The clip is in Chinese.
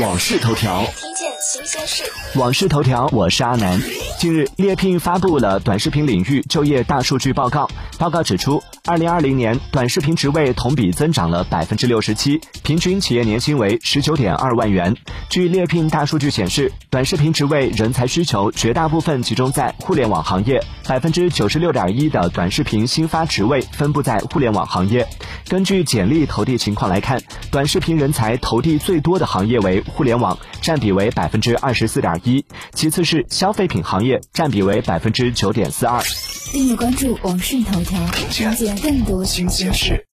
往事头条，听见新鲜事。网事头条，我是阿南。近日，猎聘发布了短视频领域就业大数据报告。报告指出，二零二零年短视频职位同比增长了百分之六十七，平均企业年薪为十九点二万元。据猎聘大数据显示，短视频职位人才需求绝大部分集中在互联网行业，百分之九十六点一的短视频新发职位分布在互联网行业。根据简历投递情况来看，短视频人才投递最多的行业为互联网，占比为百分之二十四点一，其次是消费品行业，占比为百分之九点四二。订阅关注网讯头条，了解更多新鲜事。